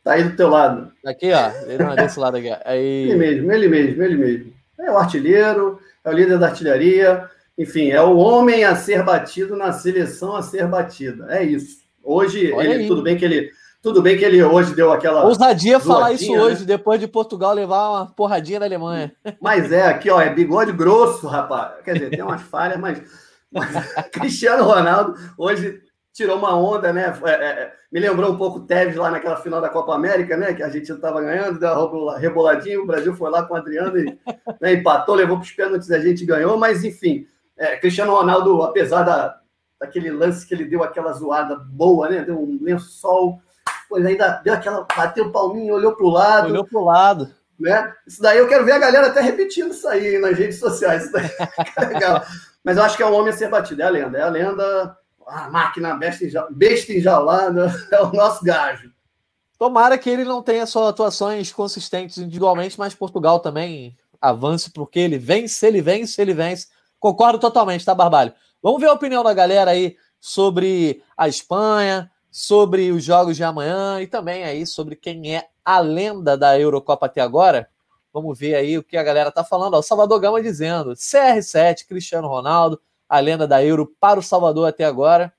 Tá aí do teu lado. Aqui, ó. Não, desse lado aqui. Aí... Ele mesmo, ele mesmo, ele mesmo. É o artilheiro, é o líder da artilharia, enfim, é o homem a ser batido na seleção a ser batida. É isso. Hoje, ele, tudo bem que ele. Tudo bem que ele hoje deu aquela. Ousadia falar isso né? hoje, depois de Portugal levar uma porradinha da Alemanha. Mas é, aqui, ó, é bigode grosso, rapaz. Quer dizer, tem umas falhas, mas. Cristiano Ronaldo hoje tirou uma onda, né? É, é, me lembrou um pouco o Tevez lá naquela final da Copa América, né? Que a gente estava ganhando, deu uma reboladinha, o Brasil foi lá com o Adriano e né, empatou, levou para os pênaltis, a gente ganhou, mas enfim, é, Cristiano Ronaldo, apesar da, daquele lance que ele deu aquela zoada boa, né? Deu um lençol, pois ainda deu aquela, bateu o palminho, olhou para o lado. Olhou para o lado. Né? Isso daí eu quero ver a galera até repetindo isso aí nas redes sociais. Isso daí é legal. Mas eu acho que é um homem a ser batido, é a lenda. É a lenda. a máquina besta enjaulada é o nosso gajo. Tomara que ele não tenha só atuações consistentes individualmente, mas Portugal também avance, porque ele vence, ele vence, ele vence. Concordo totalmente, tá, Barbalho? Vamos ver a opinião da galera aí sobre a Espanha, sobre os jogos de amanhã e também aí sobre quem é a lenda da Eurocopa até agora. Vamos ver aí o que a galera tá falando. O Salvador Gama dizendo: CR7, Cristiano Ronaldo, a lenda da Euro para o Salvador até agora.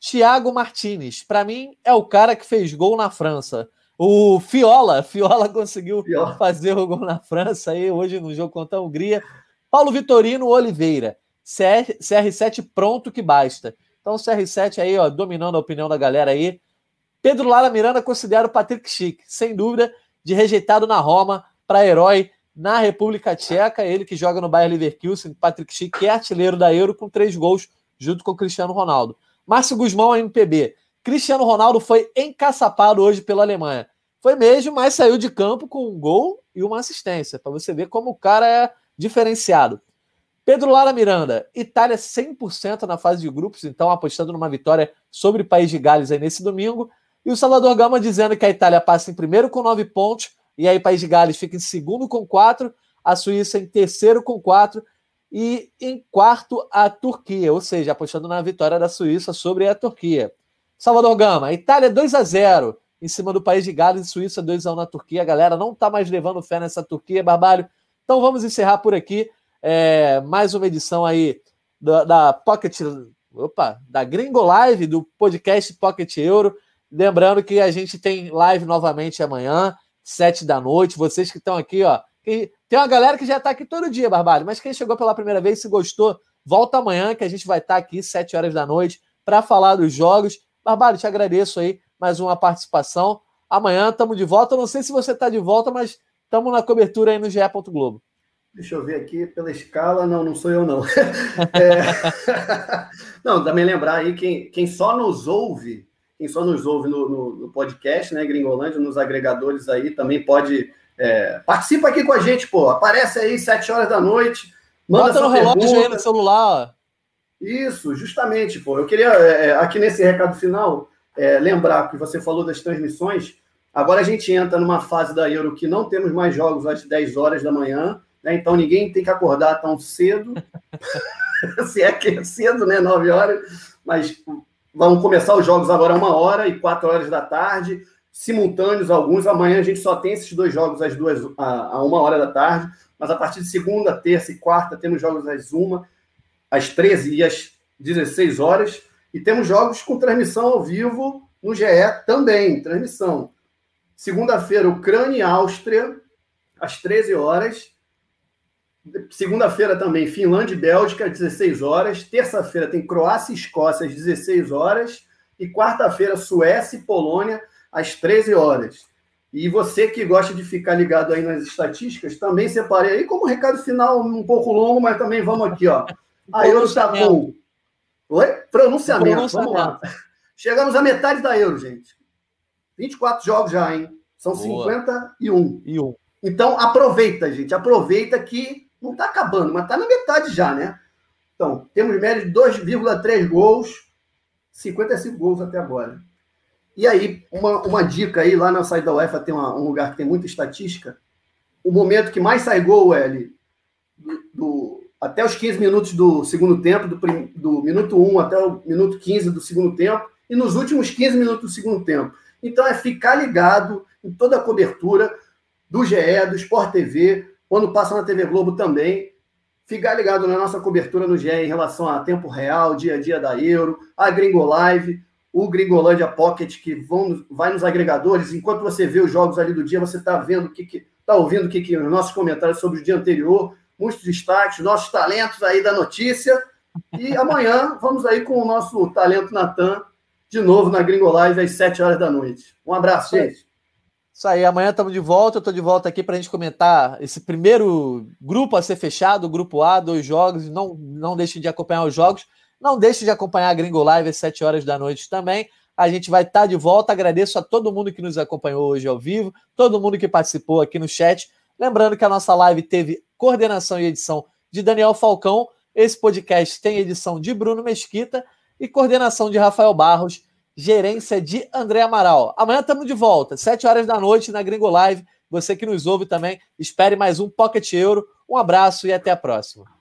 Thiago Martinez, para mim, é o cara que fez gol na França. O Fiola, Fiola conseguiu Fiola. fazer o gol na França aí hoje no jogo contra a Hungria. Paulo Vitorino Oliveira, CR, CR7 pronto que basta. Então o CR7 aí, ó, dominando a opinião da galera aí. Pedro Lara Miranda considera o Patrick Schick, sem dúvida, de rejeitado na Roma para herói na República Tcheca. Ele que joga no Bayern Leverkusen, Patrick Schick, que é artilheiro da Euro com três gols junto com Cristiano Ronaldo. Márcio Guzmão, MPB. Cristiano Ronaldo foi encaçapado hoje pela Alemanha. Foi mesmo, mas saiu de campo com um gol e uma assistência, para você ver como o cara é diferenciado. Pedro Lara Miranda, Itália 100% na fase de grupos, então apostando numa vitória sobre o País de Gales aí nesse domingo. E o Salvador Gama dizendo que a Itália passa em primeiro com nove pontos, e aí País de Gales fica em segundo com quatro, a Suíça em terceiro com quatro e em quarto a Turquia, ou seja, apostando na vitória da Suíça sobre a Turquia. Salvador Gama, Itália 2 a 0 em cima do país de Gales e Suíça 2 a 1 na Turquia. A galera não está mais levando fé nessa Turquia, Barbalho. Então vamos encerrar por aqui é, mais uma edição aí da, da Pocket, opa, da Gringo Live, do podcast Pocket Euro. Lembrando que a gente tem live novamente amanhã, sete da noite. Vocês que estão aqui, ó, tem uma galera que já está aqui todo dia, Barbalho, mas quem chegou pela primeira vez, se gostou, volta amanhã que a gente vai estar tá aqui, 7 horas da noite, para falar dos jogos. Barbalho, te agradeço aí mais uma participação. Amanhã estamos de volta. não sei se você está de volta, mas estamos na cobertura aí no GE. Globo. Deixa eu ver aqui pela escala. Não, não sou eu, não. é... não, também lembrar aí, quem, quem só nos ouve, quem só nos ouve no, no, no podcast, né, Gringolândia, nos agregadores aí, também pode é, participa aqui com a gente, pô. Aparece aí, sete horas da noite. Manda Bota no relógio pergunta. aí no celular. Isso, justamente, pô. Eu queria, é, é, aqui nesse recado final, é, lembrar que você falou das transmissões. Agora a gente entra numa fase da Euro que não temos mais jogos às 10 horas da manhã, né? Então ninguém tem que acordar tão cedo. Se é que é cedo, né? 9 horas. Mas vão começar os jogos agora uma hora e quatro horas da tarde simultâneos alguns. Amanhã a gente só tem esses dois jogos às duas, a, a uma hora da tarde, mas a partir de segunda, terça e quarta temos jogos às uma, às 13 e às 16 horas. E temos jogos com transmissão ao vivo no GE também, transmissão. Segunda-feira, Ucrânia e Áustria, às 13 horas. Segunda-feira também, Finlândia e Bélgica, às 16 horas. Terça-feira tem Croácia e Escócia, às 16 horas. E quarta-feira, Suécia e Polônia, às 13 horas. E você que gosta de ficar ligado aí nas estatísticas, também separei aí como recado final um pouco longo, mas também vamos aqui, ó. A Euro está com. Oi? Pronunciamento. Pronunciamento. Vamos lá. Chegamos à metade da Euro, gente. 24 jogos já, hein? São Boa. 51. E um. Então, aproveita, gente. Aproveita que não está acabando, mas está na metade já, né? Então, temos média de 2,3 gols, 55 gols até agora. E aí, uma, uma dica aí, lá na saída da UEFA tem uma, um lugar que tem muita estatística. O momento que mais sai gol, L, do, do, até os 15 minutos do segundo tempo, do, do minuto 1 até o minuto 15 do segundo tempo, e nos últimos 15 minutos do segundo tempo. Então é ficar ligado em toda a cobertura do GE, do Sport TV, quando passa na TV Globo também. Ficar ligado na nossa cobertura no GE em relação a tempo real, dia a dia da Euro, a Gringo Live, o Gringolândia Pocket, que vão, vai nos agregadores. Enquanto você vê os jogos ali do dia, você está vendo o que, que está ouvindo o que, que os nossos comentários sobre o dia anterior, muitos destaques, nossos talentos aí da notícia. E amanhã vamos aí com o nosso talento Natan de novo na Gringo Live às 7 horas da noite. Um abraço, gente. Isso aí, amanhã estamos de volta. Eu estou de volta aqui para a gente comentar esse primeiro grupo a ser fechado, o grupo A, dois jogos. Não, não deixe de acompanhar os jogos. Não deixe de acompanhar a Gringo Live às 7 horas da noite também. A gente vai estar de volta. Agradeço a todo mundo que nos acompanhou hoje ao vivo, todo mundo que participou aqui no chat. Lembrando que a nossa live teve coordenação e edição de Daniel Falcão. Esse podcast tem edição de Bruno Mesquita. e coordenação de Rafael Barros, gerência de André Amaral. Amanhã estamos de volta, 7 horas da noite na Gringo Live. Você que nos ouve também, espere mais um Pocket Euro. Um abraço e até a próxima.